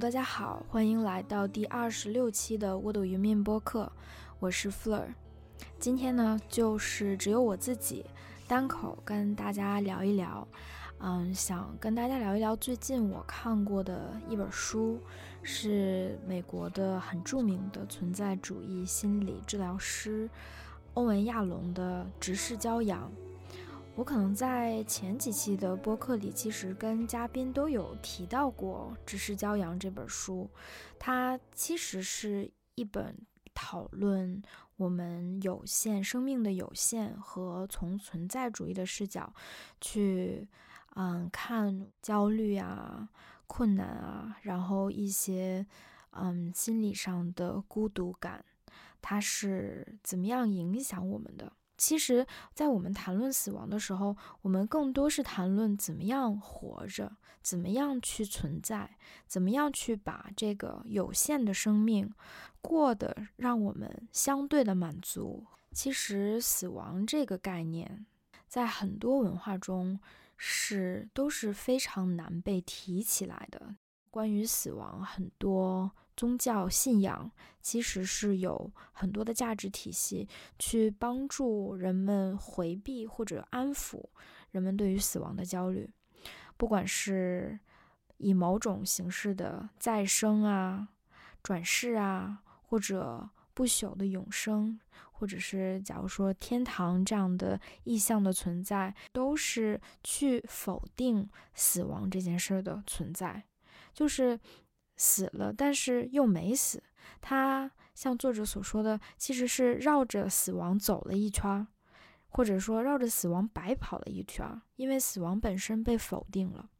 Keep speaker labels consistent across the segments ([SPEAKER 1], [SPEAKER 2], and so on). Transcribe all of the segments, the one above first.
[SPEAKER 1] 大家好，欢迎来到第二十六期的沃斗云面播客，我是 Fleur。今天呢，就是只有我自己单口跟大家聊一聊，嗯，想跟大家聊一聊最近我看过的一本书，是美国的很著名的存在主义心理治疗师欧文亚龙的《直视骄阳》。我可能在前几期的播客里，其实跟嘉宾都有提到过《知识骄阳》这本书。它其实是一本讨论我们有限生命的有限和从存在主义的视角去，嗯，看焦虑啊、困难啊，然后一些嗯心理上的孤独感，它是怎么样影响我们的。其实，在我们谈论死亡的时候，我们更多是谈论怎么样活着，怎么样去存在，怎么样去把这个有限的生命过得让我们相对的满足。其实，死亡这个概念，在很多文化中是都是非常难被提起来的。关于死亡，很多宗教信仰其实是有很多的价值体系去帮助人们回避或者安抚人们对于死亡的焦虑，不管是以某种形式的再生啊、转世啊，或者不朽的永生，或者是假如说天堂这样的意象的存在，都是去否定死亡这件事的存在。就是死了，但是又没死。他像作者所说的，其实是绕着死亡走了一圈，或者说绕着死亡白跑了一圈，因为死亡本身被否定了。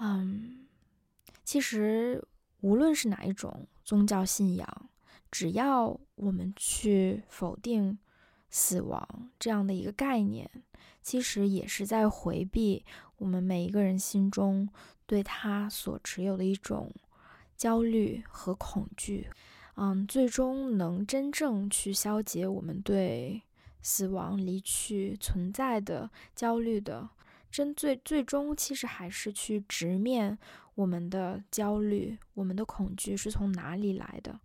[SPEAKER 1] 嗯，其实无论是哪一种宗教信仰，只要我们去否定死亡这样的一个概念。其实也是在回避我们每一个人心中对他所持有的一种焦虑和恐惧，嗯，最终能真正去消解我们对死亡、离去、存在的焦虑的，真最最终其实还是去直面我们的焦虑、我们的恐惧是从哪里来的。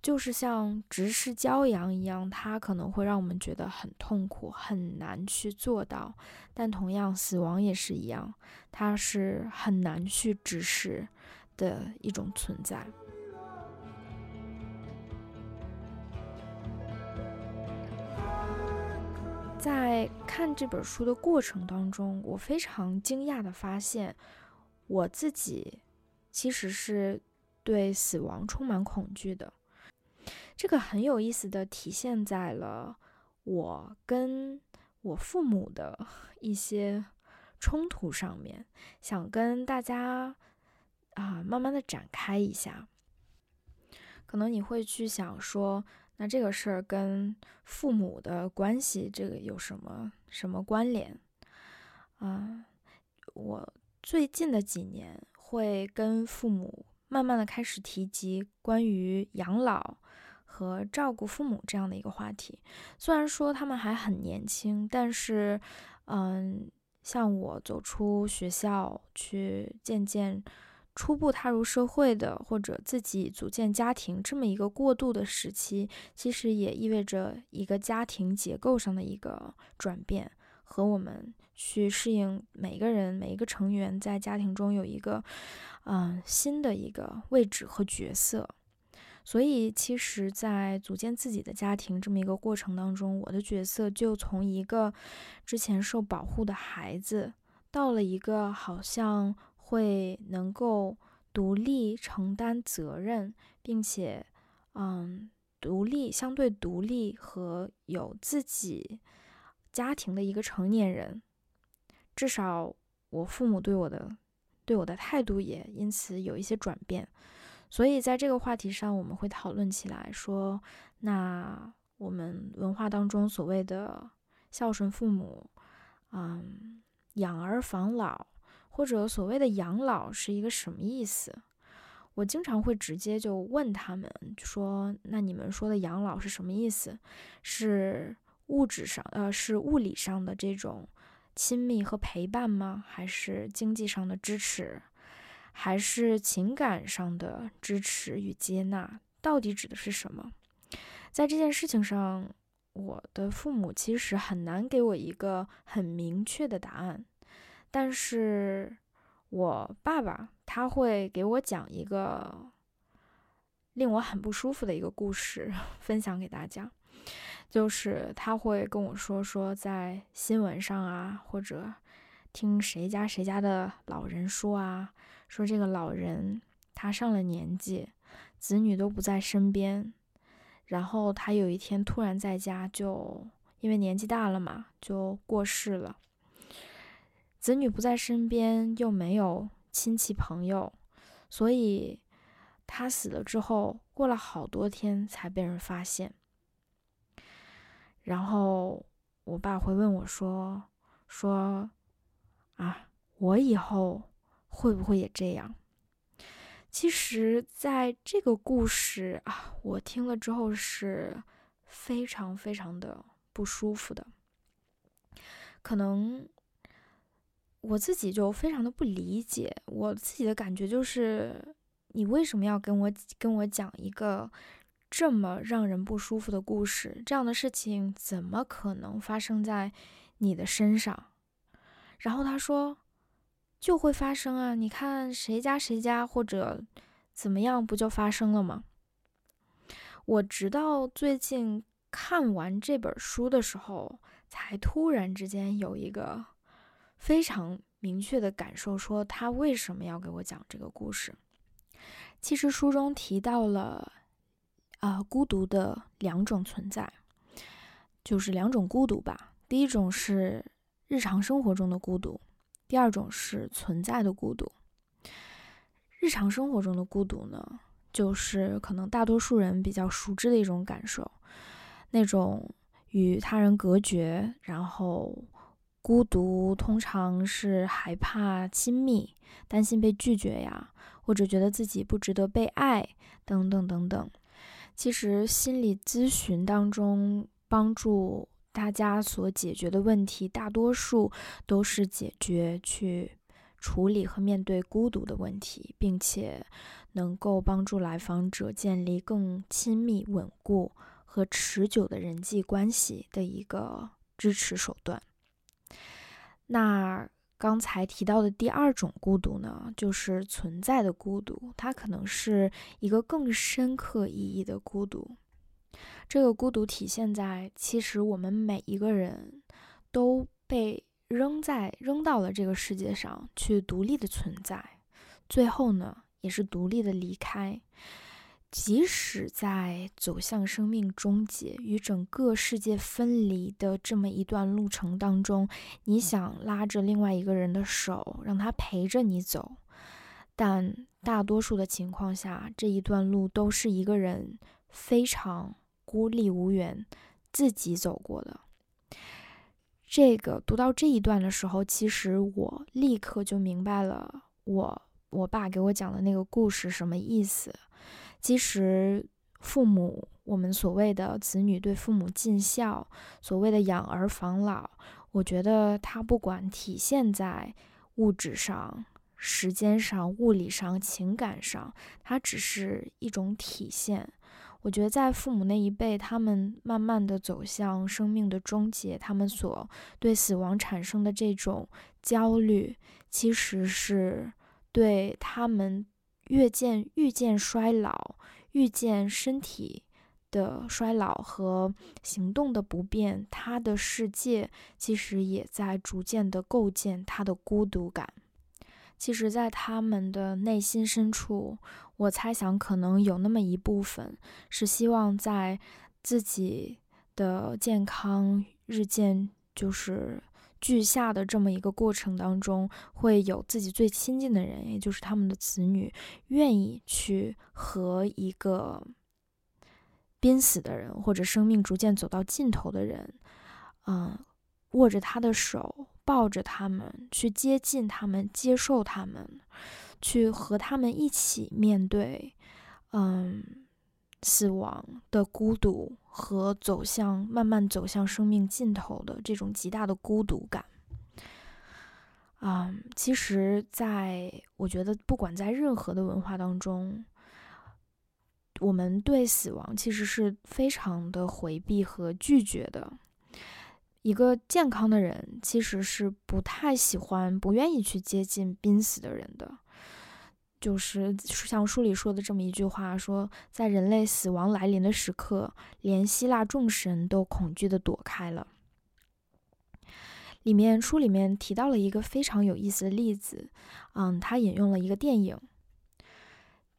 [SPEAKER 1] 就是像直视骄阳一样，它可能会让我们觉得很痛苦，很难去做到。但同样，死亡也是一样，它是很难去直视的一种存在。在看这本书的过程当中，我非常惊讶的发现，我自己其实是对死亡充满恐惧的。这个很有意思的体现在了我跟我父母的 一些冲突上面，想跟大家啊慢慢的展开一下。可能你会去想说，那这个事儿跟父母的关系，这个有什么什么关联？啊，我最近的几年会跟父母慢慢的开始提及关于养老。和照顾父母这样的一个话题，虽然说他们还很年轻，但是，嗯，像我走出学校去渐渐初步踏入社会的，或者自己组建家庭这么一个过渡的时期，其实也意味着一个家庭结构上的一个转变，和我们去适应每一个人每一个成员在家庭中有一个，嗯，新的一个位置和角色。所以，其实，在组建自己的家庭这么一个过程当中，我的角色就从一个之前受保护的孩子，到了一个好像会能够独立承担责任，并且，嗯，独立相对独立和有自己家庭的一个成年人。至少，我父母对我的对我的态度也因此有一些转变。所以，在这个话题上，我们会讨论起来，说，那我们文化当中所谓的孝顺父母，嗯，养儿防老，或者所谓的养老是一个什么意思？我经常会直接就问他们说：“那你们说的养老是什么意思？是物质上，呃，是物理上的这种亲密和陪伴吗？还是经济上的支持？还是情感上的支持与接纳？到底指的是什么？”在这件事情上，我的父母其实很难给我一个很明确的答案，但是。我爸爸他会给我讲一个令我很不舒服的一个故事，分享给大家。就是他会跟我说说，在新闻上啊，或者听谁家谁家的老人说啊，说这个老人他上了年纪，子女都不在身边，然后他有一天突然在家，就因为年纪大了嘛，就过世了。子女不在身边，又没有亲戚朋友，所以他死了之后，过了好多天才被人发现。然后我爸会问我说：“说啊，我以后会不会也这样？”其实，在这个故事啊，我听了之后是非常非常的不舒服的，可能。我自己就非常的不理解，我自己的感觉就是，你为什么要跟我跟我讲一个这么让人不舒服的故事？这样的事情怎么可能发生在你的身上？然后他说，就会发生啊！你看谁家谁家或者怎么样，不就发生了吗？我直到最近看完这本书的时候，才突然之间有一个。非常明确的感受，说他为什么要给我讲这个故事。其实书中提到了，啊，孤独的两种存在，就是两种孤独吧。第一种是日常生活中的孤独，第二种是存在的孤独。日常生活中的孤独呢，就是可能大多数人比较熟知的一种感受，那种与他人隔绝，然后。孤独通常是害怕亲密，担心被拒绝呀，或者觉得自己不值得被爱，等等等等。其实心理咨询当中帮助大家所解决的问题，大多数都是解决去处理和面对孤独的问题，并且能够帮助来访者建立更亲密、稳固和持久的人际关系的一个支持手段。那刚才提到的第二种孤独呢，就是存在的孤独，它可能是一个更深刻意义的孤独。这个孤独体现在，其实我们每一个人都被扔在扔到了这个世界上去独立的存在，最后呢，也是独立的离开。即使在走向生命终结、与整个世界分离的这么一段路程当中，你想拉着另外一个人的手，让他陪着你走，但大多数的情况下，这一段路都是一个人非常孤立无援、自己走过的。这个读到这一段的时候，其实我立刻就明白了，我我爸给我讲的那个故事什么意思。其实，父母，我们所谓的子女对父母尽孝，所谓的养儿防老，我觉得它不管体现在物质上、时间上、物理上、情感上，它只是一种体现。我觉得在父母那一辈，他们慢慢的走向生命的终结，他们所对死亡产生的这种焦虑，其实是对他们。越见愈见衰老，愈见身体的衰老和行动的不便，他的世界其实也在逐渐的构建他的孤独感。其实，在他们的内心深处，我猜想可能有那么一部分是希望在自己的健康日渐就是。俱下的这么一个过程当中，会有自己最亲近的人，也就是他们的子女，愿意去和一个濒死的人或者生命逐渐走到尽头的人，嗯，握着他的手，抱着他们，去接近他们，接受他们。去和他们一起面对，嗯，死亡的孤独和走向慢慢走向生命尽头的这种极大的孤独感。嗯，其实，在我觉得，不管在任何的文化当中，我们对死亡其实是非常的回避和拒绝的。一个健康的人其实是不太喜欢、不愿意去接近濒死的人的。就是像书里说的这么一句话：说在人类死亡来临的时刻，连希腊众神都恐惧的躲开了。里面书里面提到了一个非常有意思的例子，嗯，他引用了一个电影，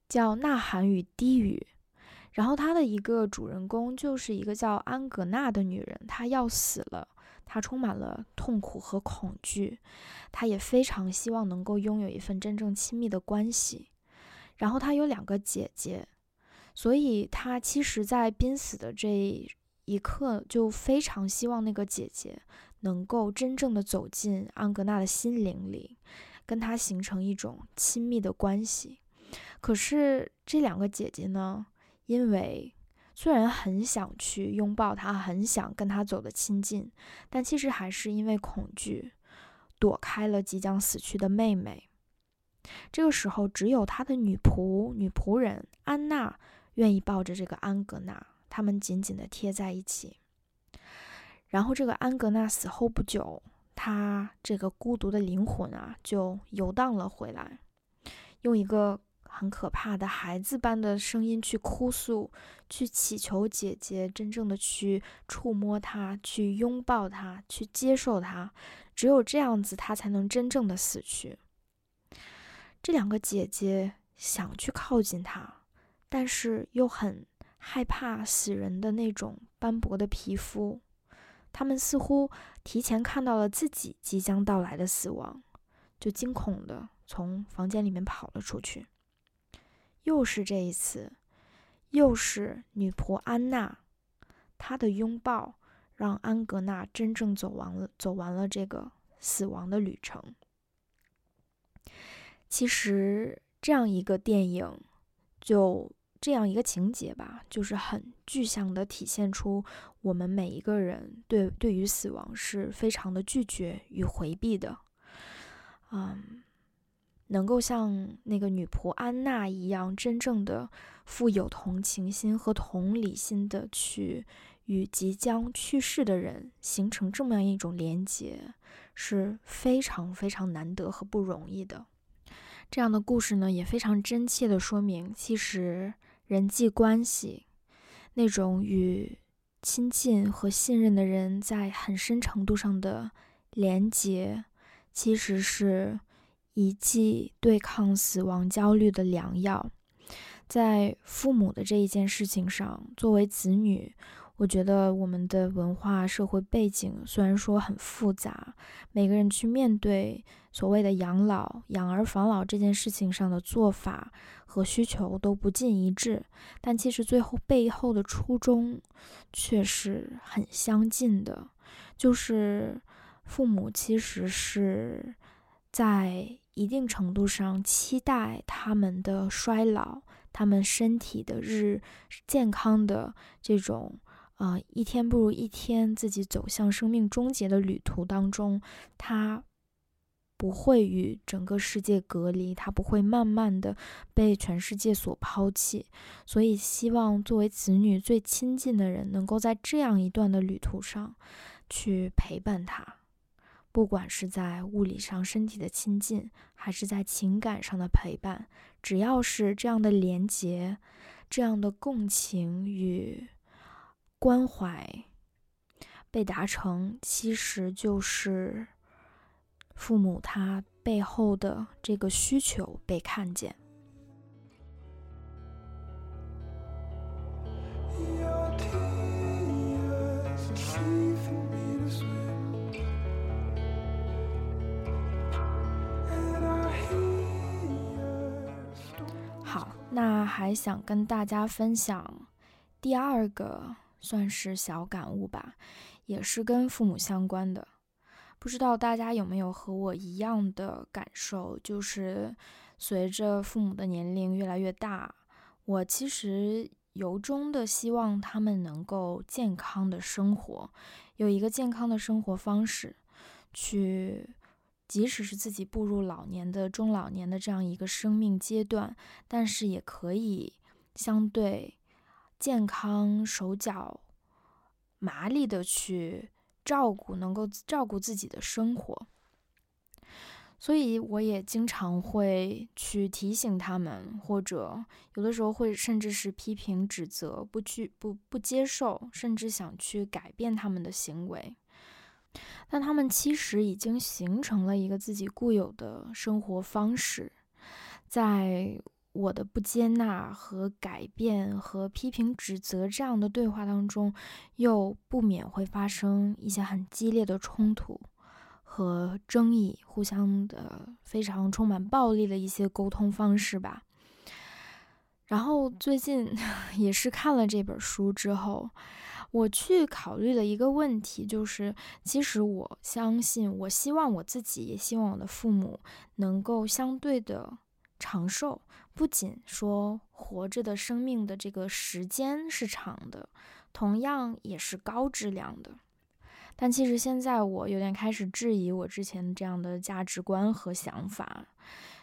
[SPEAKER 1] 叫《呐喊与低语》，然后他的一个主人公就是一个叫安格纳的女人，她要死了，他充满了痛苦和恐惧，他也非常希望能够拥有一份真正亲密的关系，然后他有两个姐姐，所以他其实，在濒死的这一刻，就非常希望那个姐姐。能够真正的走进安格纳的心灵里，跟他形成一种亲密的关系。可是这两个姐姐呢，因为虽然很想去拥抱他，很想跟他走得亲近，但其实还是因为恐惧，躲开了即将死去的妹妹。这个时候，只有他的女仆、女仆人安娜愿意抱着这个安格纳，他们紧紧地贴在一起。然后，这个安格纳死后不久，他这个孤独的灵魂啊，就游荡了回来，用一个很可怕的孩子般的声音去哭诉，去祈求姐姐真正的去触摸他，去拥抱他，去接受他。只有这样子，他才能真正的死去。这两个姐姐想去靠近他，但是又很害怕死人的那种斑驳的皮肤。他们似乎提前看到了自己即将到来的死亡，就惊恐地从房间里面跑了出去。又是这一次，又是女仆安娜，她的拥抱让安格纳真正走完了走完了这个死亡的旅程。其实，这样一个电影就。这样一个情节吧，就是很具象的体现出我们每一个人对对于死亡是非常的拒绝与回避的。嗯，能够像那个女仆安娜一样，真正的富有同情心和同理心的去与即将去世的人形成这么样一种连结，是非常非常难得和不容易的。这样的故事呢，也非常真切的说明，其实。人际关系，那种与亲近和信任的人在很深程度上的连结，其实是一剂对抗死亡焦虑的良药。在父母的这一件事情上，作为子女。我觉得我们的文化社会背景虽然说很复杂，每个人去面对所谓的养老、养儿防老这件事情上的做法和需求都不尽一致，但其实最后背后的初衷却是很相近的，就是父母其实是在一定程度上期待他们的衰老、他们身体的日健康的这种。啊，一天不如一天，自己走向生命终结的旅途当中，他不会与整个世界隔离，他不会慢慢的被全世界所抛弃。所以，希望作为子女最亲近的人，能够在这样一段的旅途上去陪伴他，不管是在物理上身体的亲近，还是在情感上的陪伴，只要是这样的连结，这样的共情与。关怀被达成，其实就是父母他背后的这个需求被看见。那还想跟大家分享第二个。算是小感悟吧，也是跟父母相关的。不知道大家有没有和我一样的感受，就是随着父母的年龄越来越大，我其实由衷的希望他们能够健康的生活，有一个健康的生活方式，去即使是自己步入老年的中老年的这样一个生命阶段，但是也可以相对健康、手脚麻利的去。照顾能够照顾自己的生活，所以我也经常会去提醒他们，或者有的时候会甚至是批评指责，不去不不接受，甚至想去改变他们的行为。但他们其实已经形成了一个自己固有的生活方式，在。我的不接纳和改变和批评指责这样的对话当中，又不免会发生一些很激烈的冲突和争议，互相的非常充满暴力的一些沟通方式吧。然后最近 也是看了这本书之后，我去考虑了一个问题，就是其实我相信，我希望我自己，也希望我的父母能够相对的长寿。不仅说活着的生命的这个时间是长的，同样也是高质量的。但其实现在我有点开始质疑我之前这样的价值观和想法，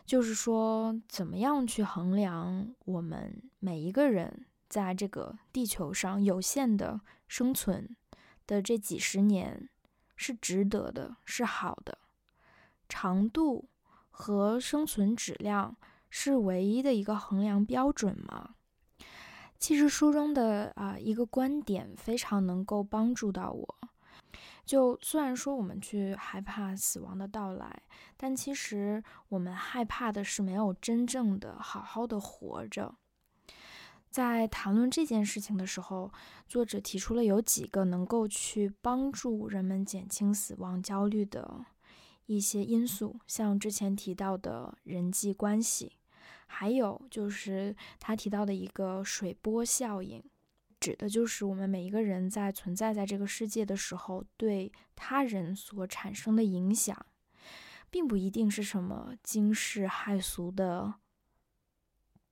[SPEAKER 1] 就是说怎么样去衡量我们每一个人在这个地球上有限的生存的这几十年是值得的，是好的，长度和生存质量。是唯一的一个衡量标准吗？其实书中的啊一个观点非常能够帮助到我。就虽然说我们去害怕死亡的到来，但其实我们害怕的是没有真正的好好的活着。在谈论这件事情的时候，作者提出了有几个能够去帮助人们减轻死亡焦虑的。一些因素，像之前提到的人际关系，还有就是他提到的一个水波效应，指的就是我们每一个人在存在在这个世界的时候，对他人所产生的影响，并不一定是什么惊世骇俗的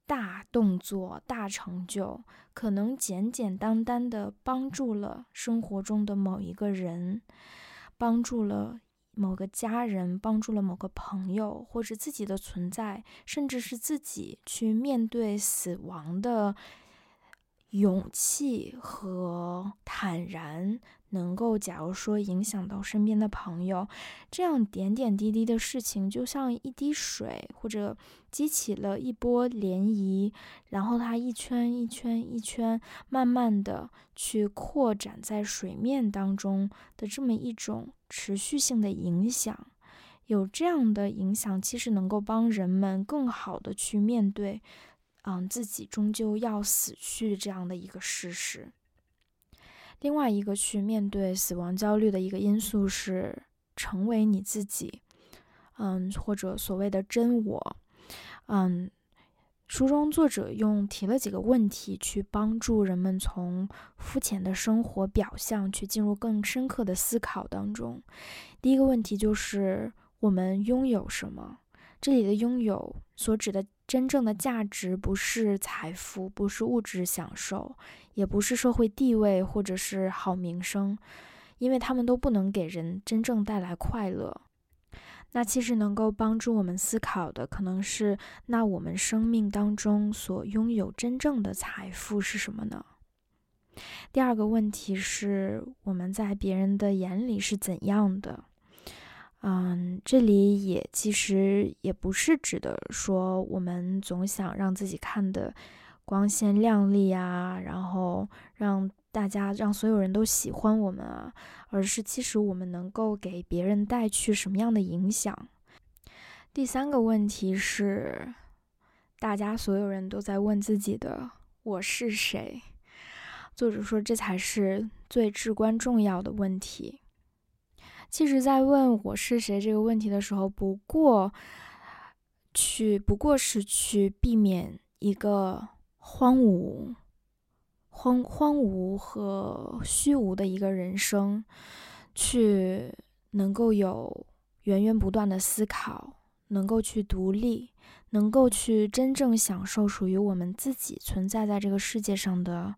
[SPEAKER 1] 大动作、大成就，可能简简单单的帮助了生活中的某一个人，帮助了。某个家人帮助了某个朋友，或者自己的存在，甚至是自己去面对死亡的勇气和坦然。能够，假如说影响到身边的朋友，这样点点滴滴的事情，就像一滴水，或者激起了一波涟漪，然后它一圈一圈一圈，慢慢的去扩展在水面当中的这么一种持续性的影响，有这样的影响，其实能够帮人们更好的去面对，嗯，自己终究要死去这样的一个事实。另外一个去面对死亡焦虑的一个因素是成为你自己，嗯，或者所谓的真我，嗯，书中作者用提了几个问题去帮助人们从肤浅的生活表象去进入更深刻的思考当中。第一个问题就是我们拥有什么？这里的拥有所指的。真正的价值不是财富，不是物质享受，也不是社会地位或者是好名声，因为他们都不能给人真正带来快乐。那其实能够帮助我们思考的，可能是那我们生命当中所拥有真正的财富是什么呢？第二个问题是我们在别人的眼里是怎样的？嗯，这里也其实也不是指的说我们总想让自己看的光鲜亮丽啊，然后让大家让所有人都喜欢我们啊，而是其实我们能够给别人带去什么样的影响。第三个问题是，大家所有人都在问自己的我是谁？作者说这才是最至关重要的问题。其实，在问我是谁这个问题的时候，不过去不过是去避免一个荒芜、荒荒芜和虚无的一个人生，去能够有源源不断的思考，能够去独立，能够去真正享受属于我们自己存在在这个世界上的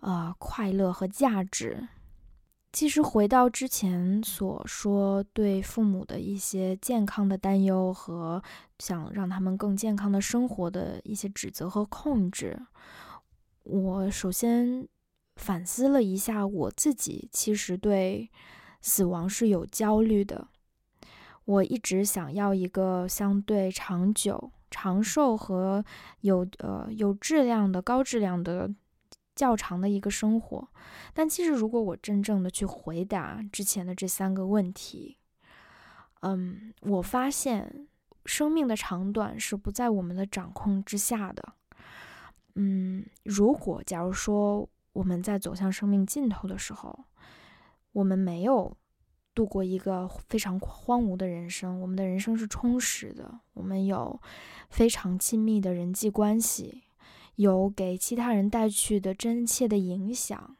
[SPEAKER 1] 呃快乐和价值。其实回到之前所说，对父母的一些健康的担忧和想让他们更健康的生活的一些指责和控制，我首先反思了一下我自己，其实对死亡是有焦虑的。我一直想要一个相对长久、长寿和有呃有质量的、高质量的。较长的一个生活，但其实如果我真正的去回答之前的这三个问题，嗯，我发现生命的长短是不在我们的掌控之下的。嗯，如果假如说我们在走向生命尽头的时候，我们没有度过一个非常荒芜的人生，我们的人生是充实的，我们有非常亲密的人际关系。有给其他人带去的真切的影响，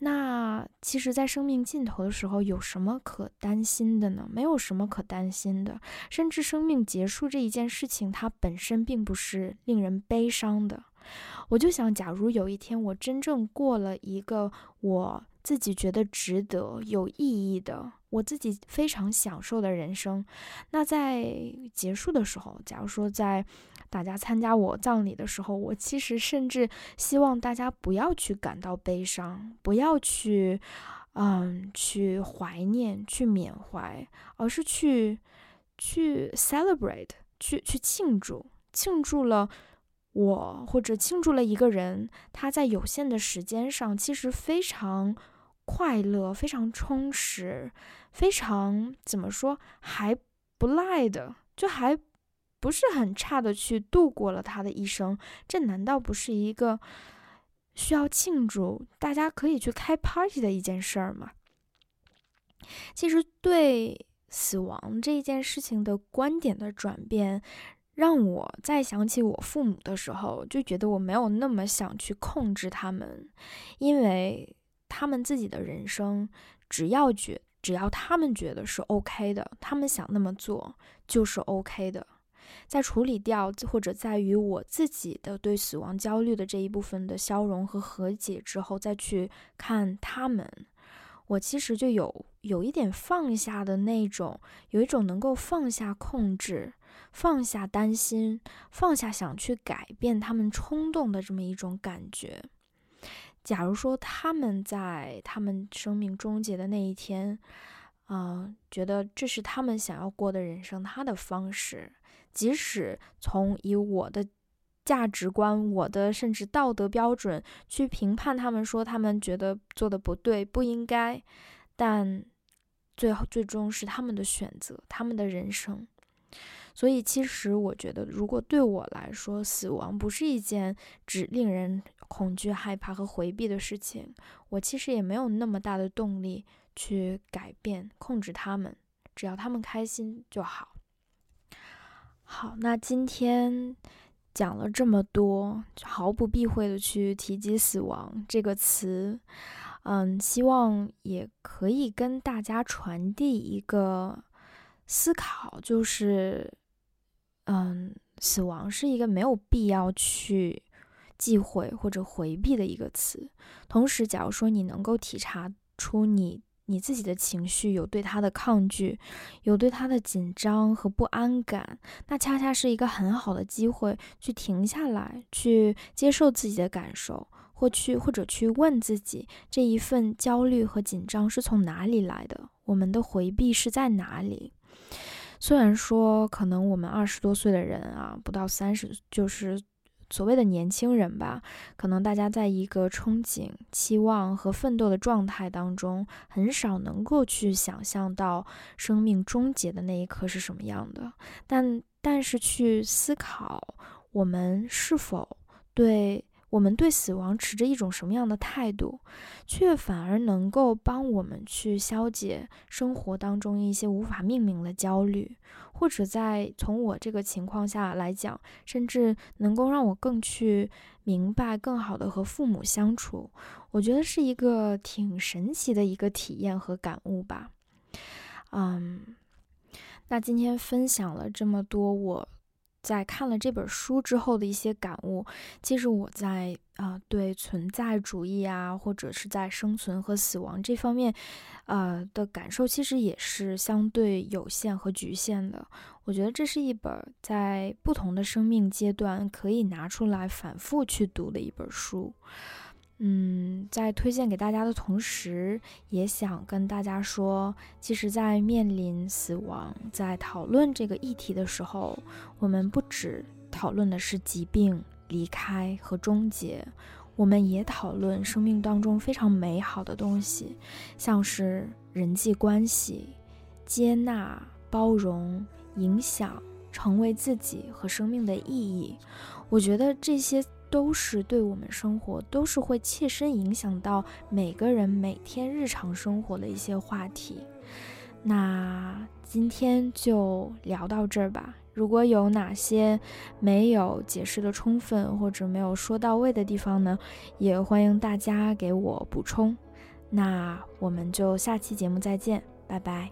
[SPEAKER 1] 那其实，在生命尽头的时候，有什么可担心的呢？没有什么可担心的，甚至生命结束这一件事情，它本身并不是令人悲伤的。我就想，假如有一天我真正过了一个我自己觉得值得、有意义的、我自己非常享受的人生，那在结束的时候，假如说在。大家参加我葬礼的时候，我其实甚至希望大家不要去感到悲伤，不要去，嗯，去怀念、去缅怀，而是去去 celebrate，去去庆祝，庆祝了我或者庆祝了一个人，他在有限的时间上其实非常快乐、非常充实、非常怎么说还不赖的，就还。不是很差的去度过了他的一生，这难道不是一个需要庆祝、大家可以去开 party 的一件事儿吗？其实对死亡这一件事情的观点的转变，让我在想起我父母的时候，就觉得我没有那么想去控制他们，因为他们自己的人生，只要觉只要他们觉得是 OK 的，他们想那么做就是 OK 的。在处理掉或者在于我自己的对死亡焦虑的这一部分的消融和和解之后，再去看他们，我其实就有有一点放下的那种，有一种能够放下控制、放下担心、放下想去改变他们冲动的这么一种感觉。假如说他们在他们生命终结的那一天，啊，觉得这是他们想要过的人生，他的方式。即使从以我的价值观、我的甚至道德标准去评判他们，说他们觉得做的不对、不应该，但最后最终是他们的选择、他们的人生。所以，其实我觉得，如果对我来说，死亡不是一件只令人恐惧、害怕和回避的事情，我其实也没有那么大的动力去改变、控制他们，只要他们开心就好。好，那今天讲了这么多，毫不避讳的去提及死亡这个词，嗯，希望也可以跟大家传递一个思考，就是，嗯，死亡是一个没有必要去忌讳或者回避的一个词。同时，假如说你能够体察出你。你自己的情绪有对他的抗拒，有对他的紧张和不安感，那恰恰是一个很好的机会，去停下来，去接受自己的感受，或去或者去问自己，这一份焦虑和紧张是从哪里来的？我们的回避是在哪里？虽然说，可能我们二十多岁的人啊，不到三十，就是。所谓的年轻人吧，可能大家在一个憧憬、期望和奋斗的状态当中，很少能够去想象到生命终结的那一刻是什么样的。但但是去思考，我们是否对。我们对死亡持着一种什么样的态度，却反而能够帮我们去消解生活当中一些无法命名的焦虑，或者在从我这个情况下来讲，甚至能够让我更去明白、更好的和父母相处。我觉得是一个挺神奇的一个体验和感悟吧。嗯，那今天分享了这么多我。在看了这本书之后的一些感悟，其实我在啊对存在主义啊，或者是在生存和死亡这方面，呃的感受，其实也是相对有限和局限的。我觉得这是一本在不同的生命阶段可以拿出来反复去读的一本书。嗯，在推荐给大家的同时，也想跟大家说，其实，在面临死亡，在讨论这个议题的时候，我们不只讨论的是疾病、离开和终结，我们也讨论生命当中非常美好的东西，像是人际关系、接纳、包容、影响、成为自己和生命的意义。我觉得这些。都是对我们生活，都是会切身影响到每个人每天日常生活的一些话题。那今天就聊到这儿吧。如果有哪些没有解释的充分或者没有说到位的地方呢，也欢迎大家给我补充。那我们就下期节目再见，拜拜。